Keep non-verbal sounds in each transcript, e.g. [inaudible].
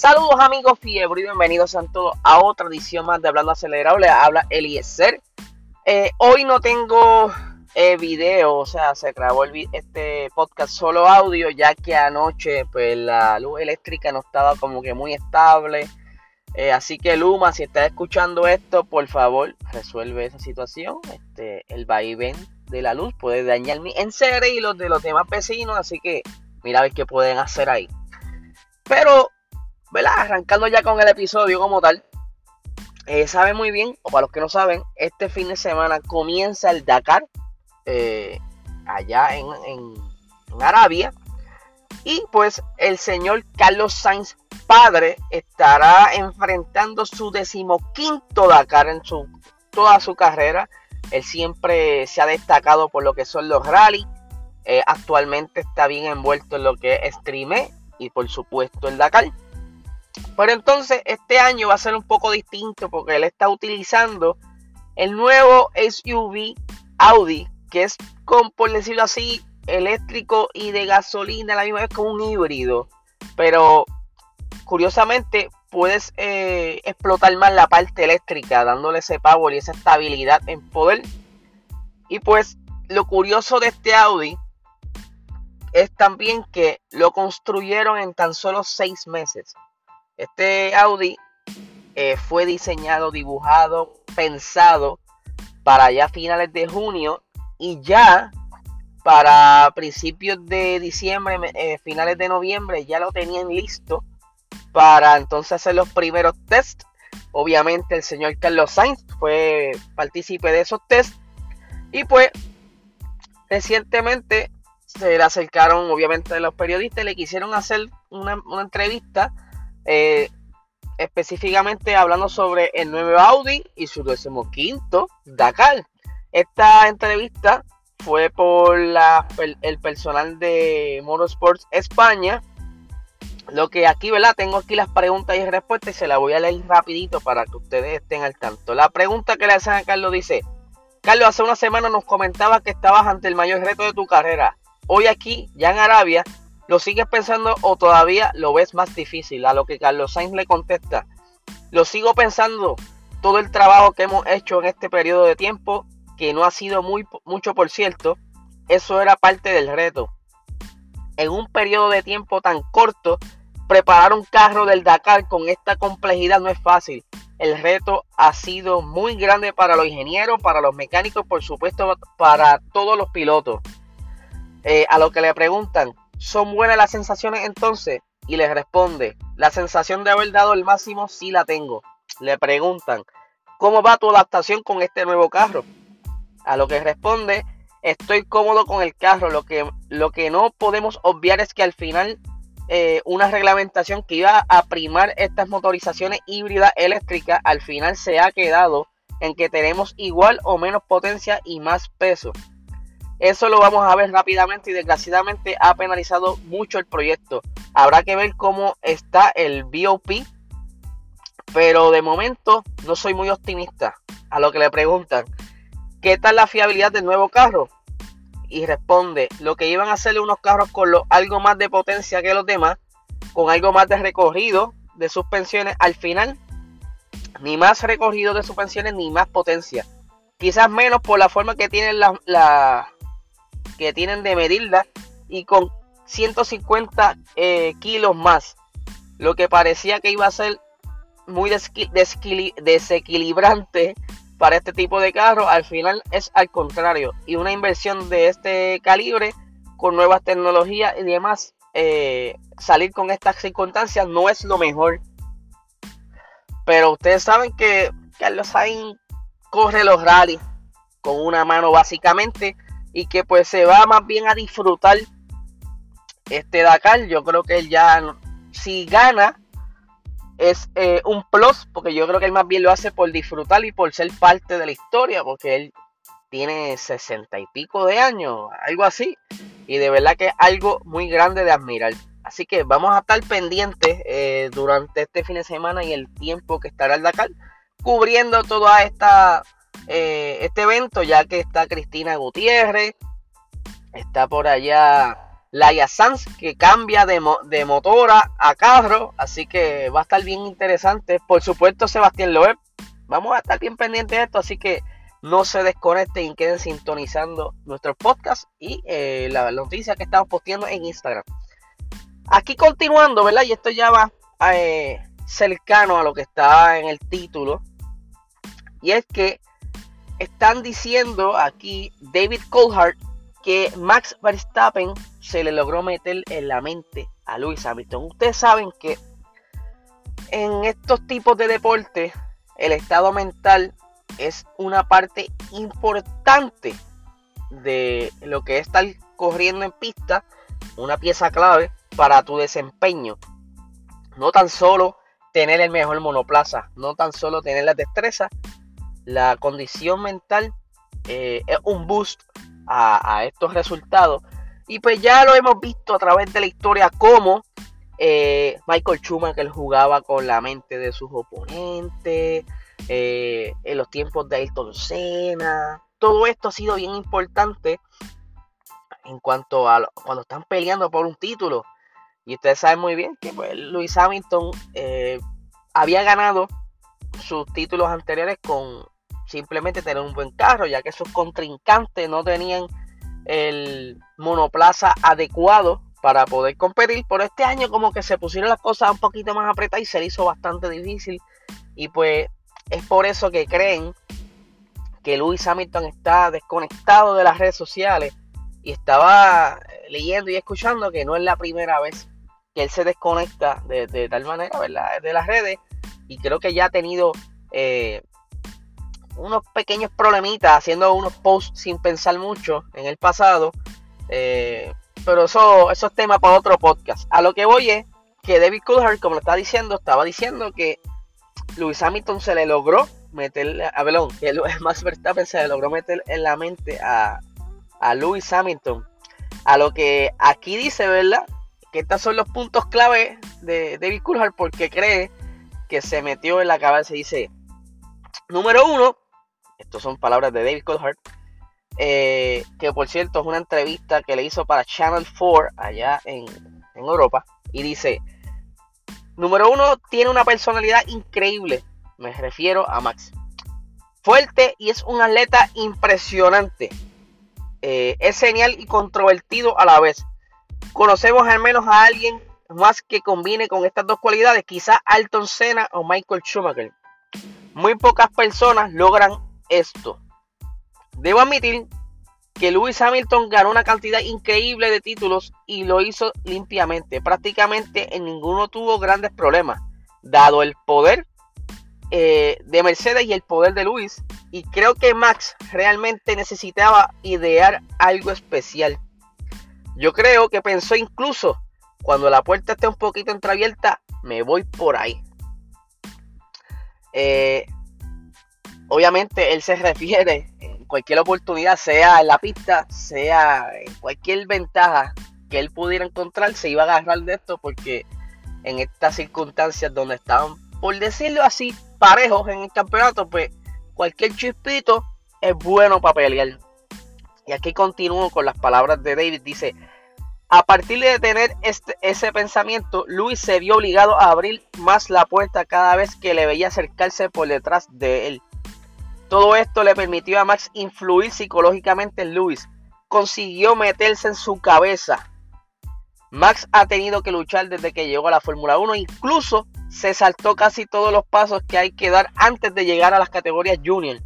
Saludos amigos fiebre y bienvenidos a todos a otra edición más de Hablando Acelerado. Le habla Eliezer. Eh, hoy no tengo eh, video, o sea, se grabó este podcast solo audio, ya que anoche pues la luz eléctrica no estaba como que muy estable. Eh, así que Luma, si estás escuchando esto, por favor, resuelve esa situación. Este, el vaivén de la luz puede dañar mi enseres y los de los demás vecinos, así que mira a ver qué pueden hacer ahí. Pero, ¿verdad? Arrancando ya con el episodio como tal. Eh, sabe muy bien, o para los que no saben, este fin de semana comienza el Dakar eh, allá en, Arabia. Y pues el señor Carlos Sainz padre estará enfrentando su decimoquinto Dakar en su, toda su carrera. Él siempre se ha destacado por lo que son los rallies. Eh, actualmente está bien envuelto en lo que es streame y por supuesto el Dakar. Pero entonces este año va a ser un poco distinto porque él está utilizando el nuevo SUV Audi que es, con, por decirlo así, eléctrico y de gasolina la misma vez como un híbrido. Pero curiosamente puedes eh, explotar más la parte eléctrica, dándole ese power y esa estabilidad en poder. Y pues lo curioso de este Audi es también que lo construyeron en tan solo seis meses. Este Audi eh, fue diseñado, dibujado, pensado para ya finales de junio y ya para principios de diciembre, eh, finales de noviembre, ya lo tenían listo para entonces hacer los primeros tests. Obviamente el señor Carlos Sainz fue partícipe de esos tests. Y pues recientemente se le acercaron obviamente los periodistas y le quisieron hacer una, entrevista eh, específicamente hablando sobre el nuevo Audi y su decimoquinto Dakar. Esta entrevista fue por el, personal de Motorsports España. Lo que aquí, ¿verdad? Tengo aquí las preguntas y respuestas y se las voy a leer rapidito para que ustedes estén al tanto. La pregunta que le hacen a Carlos dice, Carlos, hace una semana nos comentabas que estabas ante el mayor reto de tu carrera. Hoy aquí, ya en Arabia, ¿lo sigues pensando o todavía lo ves más difícil? A lo que Carlos Sainz le contesta, lo sigo pensando, todo el trabajo que hemos hecho en este periodo de tiempo que no ha sido muy, mucho por cierto, eso era parte del reto. En un periodo de tiempo tan corto, preparar un carro del Dakar con esta complejidad no es fácil. El reto ha sido muy grande para los ingenieros, para los mecánicos, por supuesto, para todos los pilotos. Eh, a lo que le preguntan, ¿son buenas las sensaciones entonces? Y les responde, la sensación de haber dado el máximo sí la tengo. Le preguntan, ¿cómo va tu adaptación con este nuevo carro? A lo que responde, estoy cómodo con el carro. Lo que, lo que no podemos obviar es que al final eh, una reglamentación que iba a primar estas motorizaciones híbridas eléctricas, al final se ha quedado en que tenemos igual o menos potencia y más peso. Eso lo vamos a ver rápidamente y desgraciadamente ha penalizado mucho el proyecto. Habrá que ver cómo está el BOP, pero de momento no soy muy optimista. A lo que le preguntan, ¿qué tal la fiabilidad del nuevo carro? Y responde, lo que iban a hacerle unos carros con algo más de potencia que los demás, con algo más de recorrido de suspensiones, al final, ni más recorrido de suspensiones ni más potencia. Quizás menos por la forma que tienen la, que tienen de medirla y con 150 eh, kilos más. Lo que parecía que iba a ser muy desequilibrante para este tipo de carro, al final es al contrario. Y una inversión de este calibre, con nuevas tecnologías y demás, eh, salir con estas circunstancias no es lo mejor. Pero ustedes saben que Carlos Sainz corre los rallies con una mano básicamente y que pues se va más bien a disfrutar este Dakar. Yo creo que él ya, si gana, es eh, un plus, porque yo creo que él más bien lo hace por disfrutar y por ser parte de la historia, porque él tiene sesenta y pico de años, algo así, y de verdad que es algo muy grande de admirar. Así que vamos a estar pendientes eh, durante este fin de semana y el tiempo que estará el Dakar, cubriendo todo esta, eh, este evento, ya que está Cristina Gutiérrez, está por allá Laia Sanz que cambia de, motora a carro, así que va a estar bien interesante. Por supuesto, Sebastián Loeb, vamos a estar bien pendientes de esto, así que no se desconecten y queden sintonizando nuestro podcast y eh, la, noticia que estamos posteando en Instagram. Aquí continuando, ¿verdad? Y esto ya va eh, cercano a lo que está en el título. Y es que están diciendo aquí David Coulthard que Max Verstappen se le logró meter en la mente a Lewis Hamilton. Ustedes saben que en estos tipos de deportes el estado mental es una parte importante de lo que es estar corriendo en pista, una pieza clave para tu desempeño. No tan solo tener el mejor monoplaza, no tan solo tener la destreza, la condición mental eh, es un boost a, estos resultados. Y pues ya lo hemos visto a través de la historia como eh, Michael Schumacher jugaba con la mente de sus oponentes, eh, en los tiempos de Ayrton Senna. Todo esto ha sido bien importante en cuanto a cuando están peleando por un título. Y ustedes saben muy bien que pues, Luis Hamilton eh, había ganado sus títulos anteriores con simplemente tener un buen carro, ya que sus contrincantes no tenían el monoplaza adecuado para poder competir. Por este año como que se pusieron las cosas un poquito más apretadas y se le hizo bastante difícil. Y pues es por eso que creen que Lewis Hamilton está desconectado de las redes sociales y estaba leyendo y escuchando que no es la primera vez que él se desconecta de, tal manera ¿verdad? de las redes y creo que ya ha tenido eh, unos pequeños problemitas haciendo unos posts sin pensar mucho en el pasado eh, pero eso, eso es tema para otro podcast a lo que voy es que David Coulthard como lo está diciendo estaba diciendo que Lewis Hamilton se le logró meter, a Belón, que [laughs] Max Verstappen se le logró meter en la mente a, a Lewis Hamilton. A lo que aquí dice, ¿verdad? Que estos son los puntos clave de David Coulthard porque cree que se metió en la cabeza. Dice, número uno, estas son palabras de David Coulthard, eh, que por cierto es una entrevista que le hizo para Channel 4 allá en, Europa. Y dice, Número uno, tiene una personalidad increíble. Me refiero a Max. Fuerte y es un atleta impresionante. Eh, es genial y controvertido a la vez. Conocemos al menos a alguien más que combine con estas dos cualidades. Quizá Alton Senna o Michael Schumacher. Muy pocas personas logran esto. Debo admitir que Lewis Hamilton ganó una cantidad increíble de títulos y lo hizo limpiamente. Prácticamente en ninguno tuvo grandes problemas, dado el poder eh, de Mercedes y el poder de Lewis. Y creo que Max realmente necesitaba idear algo especial. Yo creo que pensó incluso cuando la puerta esté un poquito entreabierta, me voy por ahí. Eh, obviamente él se refiere cualquier oportunidad, sea en la pista, sea en cualquier ventaja que él pudiera encontrar, se iba a agarrar de esto porque en estas circunstancias donde estaban, por decirlo así, parejos en el campeonato, pues cualquier chispito es bueno para pelear. Y aquí continúo con las palabras de David. Dice, a partir de tener este, ese pensamiento, Luis se vio obligado a abrir más la puerta cada vez que le veía acercarse por detrás de él. Todo esto le permitió a Max influir psicológicamente en Lewis. Consiguió meterse en su cabeza. Max ha tenido que luchar desde que llegó a la Fórmula 1. Incluso se saltó casi todos los pasos que hay que dar antes de llegar a las categorías junior.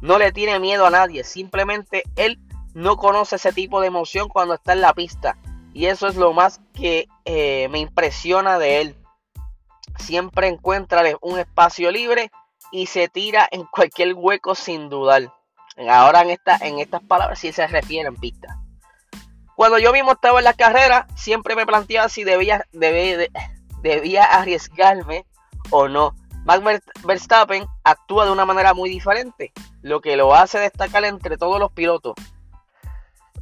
No le tiene miedo a nadie. Simplemente él no conoce ese tipo de emoción cuando está en la pista. Y eso es lo más que eh, me impresiona de él. Siempre encuentra un espacio libre y se tira en cualquier hueco sin dudar. Ahora en, esta, en estas palabras sí se refiere en pista. Cuando yo mismo estaba en la carrera, siempre me planteaba si debía, debía, debía arriesgarme o no. Max Verstappen actúa de una manera muy diferente, lo que lo hace destacar entre todos los pilotos.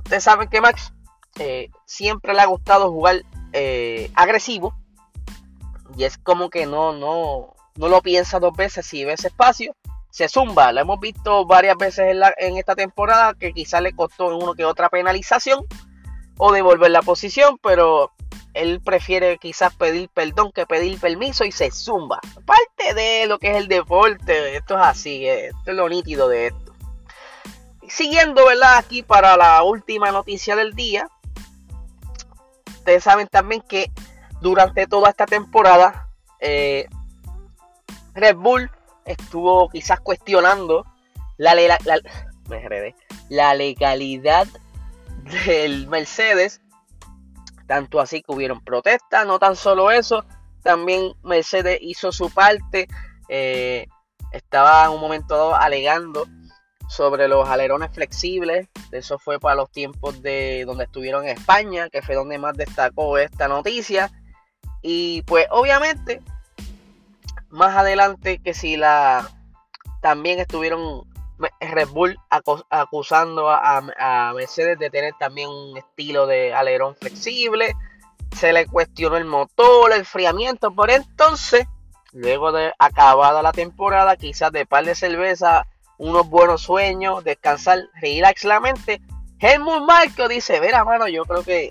Ustedes saben que Max eh, siempre le ha gustado jugar eh, agresivo y es como que no, no, no lo piensa dos veces, si ve ese espacio, se zumba. Lo hemos visto varias veces en, esta temporada que quizás le costó en uno que otra penalización, o devolver la posición, pero él prefiere quizás pedir perdón que pedir permiso y se zumba. Parte de lo que es el deporte, esto es así, esto es lo nítido de esto. Siguiendo, ¿verdad? Aquí para la última noticia del día. Ustedes saben también que durante toda esta temporada, eh, Red Bull estuvo quizás cuestionando la, la, la legalidad del Mercedes. Tanto así que hubieron protestas, no tan solo eso, también Mercedes hizo su parte, eh, estaba en un momento dado alegando sobre los alerones flexibles, eso fue para los tiempos de donde estuvieron en España, que fue donde más destacó esta noticia, y pues obviamente más adelante que si la también estuvieron Red Bull acusando a, Mercedes de tener también un estilo de alerón flexible. Se le cuestionó el motor, el enfriamiento. Por entonces, luego de acabada la temporada, quizás de par de cerveza, unos buenos sueños, descansar, relax la mente. Helmut Marco dice: Verá, mano, yo creo que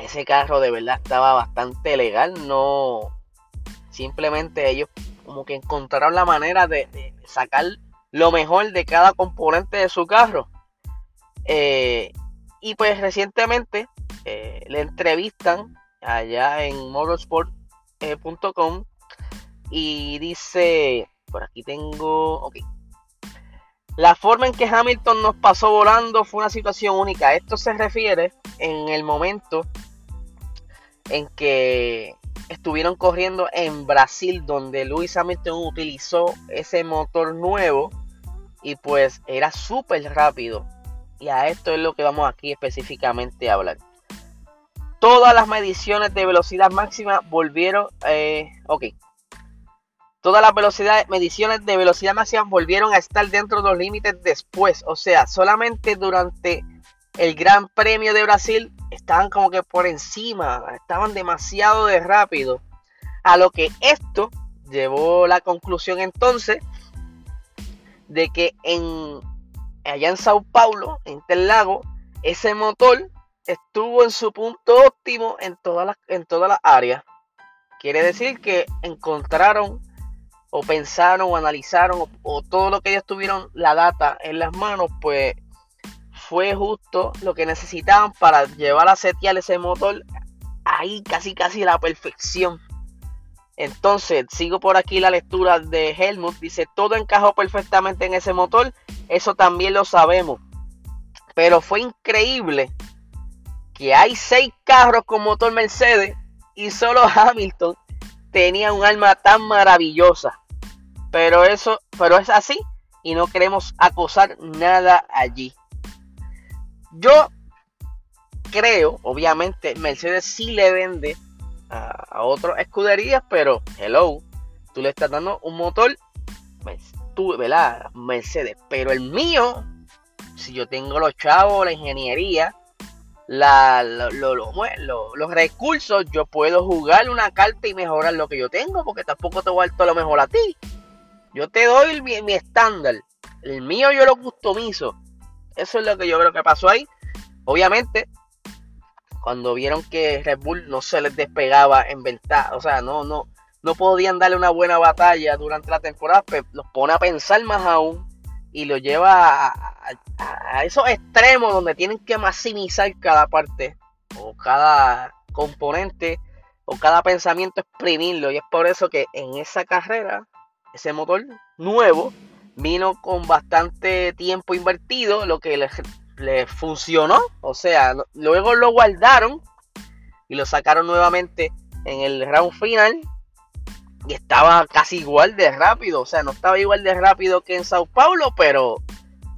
ese carro de verdad estaba bastante legal. No, simplemente ellos como que encontraron la manera de sacar lo mejor de cada componente de su carro. Eh, y pues recientemente eh, le entrevistan allá en motorsport.com y dice, por aquí tengo, ok. La forma en que Hamilton nos pasó volando fue una situación única. Esto se refiere en el momento en que estuvieron corriendo en Brasil, donde Lewis Hamilton utilizó ese motor nuevo y pues era súper rápido. Y a esto es lo que vamos aquí específicamente a hablar. Todas las mediciones de velocidad máxima volvieron, eh, ok. Todas las velocidades, mediciones de velocidad máxima volvieron a estar dentro de los límites después. O sea, solamente durante el Gran Premio de Brasil estaban como que por encima, estaban demasiado de rápido. A lo que esto llevó la conclusión entonces de que en allá en Sao Paulo, en Interlago, ese motor estuvo en su punto óptimo en todas las en todas las áreas. Quiere decir que encontraron o pensaron o analizaron o, todo lo que ellos tuvieron la data en las manos, pues fue justo lo que necesitaban para llevar a setear ese motor ahí casi casi a la perfección. Entonces, sigo por aquí la lectura de Helmut. Dice, todo encajó perfectamente en ese motor. Eso también lo sabemos. Pero fue increíble que hay seis carros con motor Mercedes y solo Hamilton tenía un alma tan maravillosa. Pero eso, pero es así y no queremos acosar nada allí. Yo creo, obviamente, Mercedes sí le vende a, otras escuderías, pero hello, tú le estás dando un motor, pues, tú, ¿verdad? Mercedes, pero el mío, si yo tengo los chavos, la ingeniería, los recursos, yo puedo jugar una carta y mejorar lo que yo tengo, porque tampoco te voy a dar todo lo mejor a ti. Yo te doy mi estándar. El mío yo lo customizo. Eso es lo que yo creo que pasó ahí. Obviamente, cuando vieron que Red Bull no se les despegaba en ventaja, o sea, no, no, no podían darle una buena batalla durante la temporada, pues los pone a pensar más aún y lo lleva a, esos extremos donde tienen que maximizar cada parte o cada componente o cada pensamiento exprimirlo y es por eso que en esa carrera ese motor nuevo vino con bastante tiempo invertido lo que les le funcionó. O sea, luego lo guardaron y lo sacaron nuevamente en el round final. Y estaba casi igual de rápido. O sea, no estaba igual de rápido que en Sao Paulo, pero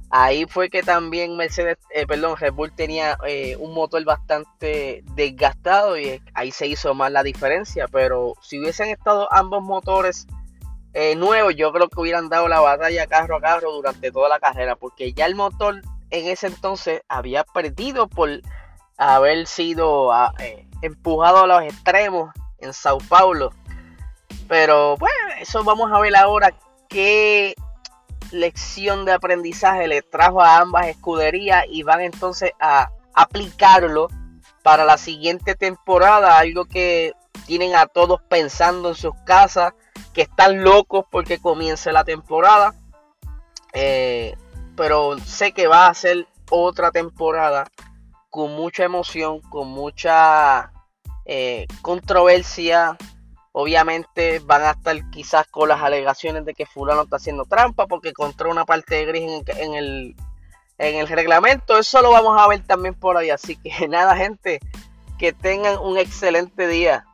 ahí fue que también Mercedes, eh, perdón, Red Bull tenía eh, un motor bastante desgastado y ahí se hizo más la diferencia. Pero si hubiesen estado ambos motores eh, nuevos, yo creo que hubieran dado la batalla carro a carro durante toda la carrera, porque ya el motor en ese entonces había perdido por haber sido ah, eh, empujado a los extremos en Sao Paulo. Pero bueno, eso vamos a ver ahora qué lección de aprendizaje le trajo a ambas escuderías y van entonces a aplicarlo para la siguiente temporada, algo que tienen a todos pensando en sus casas, que están locos porque comience la temporada. Eh, pero sé que va a ser otra temporada con mucha emoción, con mucha eh, controversia. Obviamente van a estar quizás con las alegaciones de que fulano está haciendo trampa porque encontró una parte de gris en, el, en el reglamento. Eso lo vamos a ver también por ahí. Así que [laughs] nada, gente, que tengan un excelente día.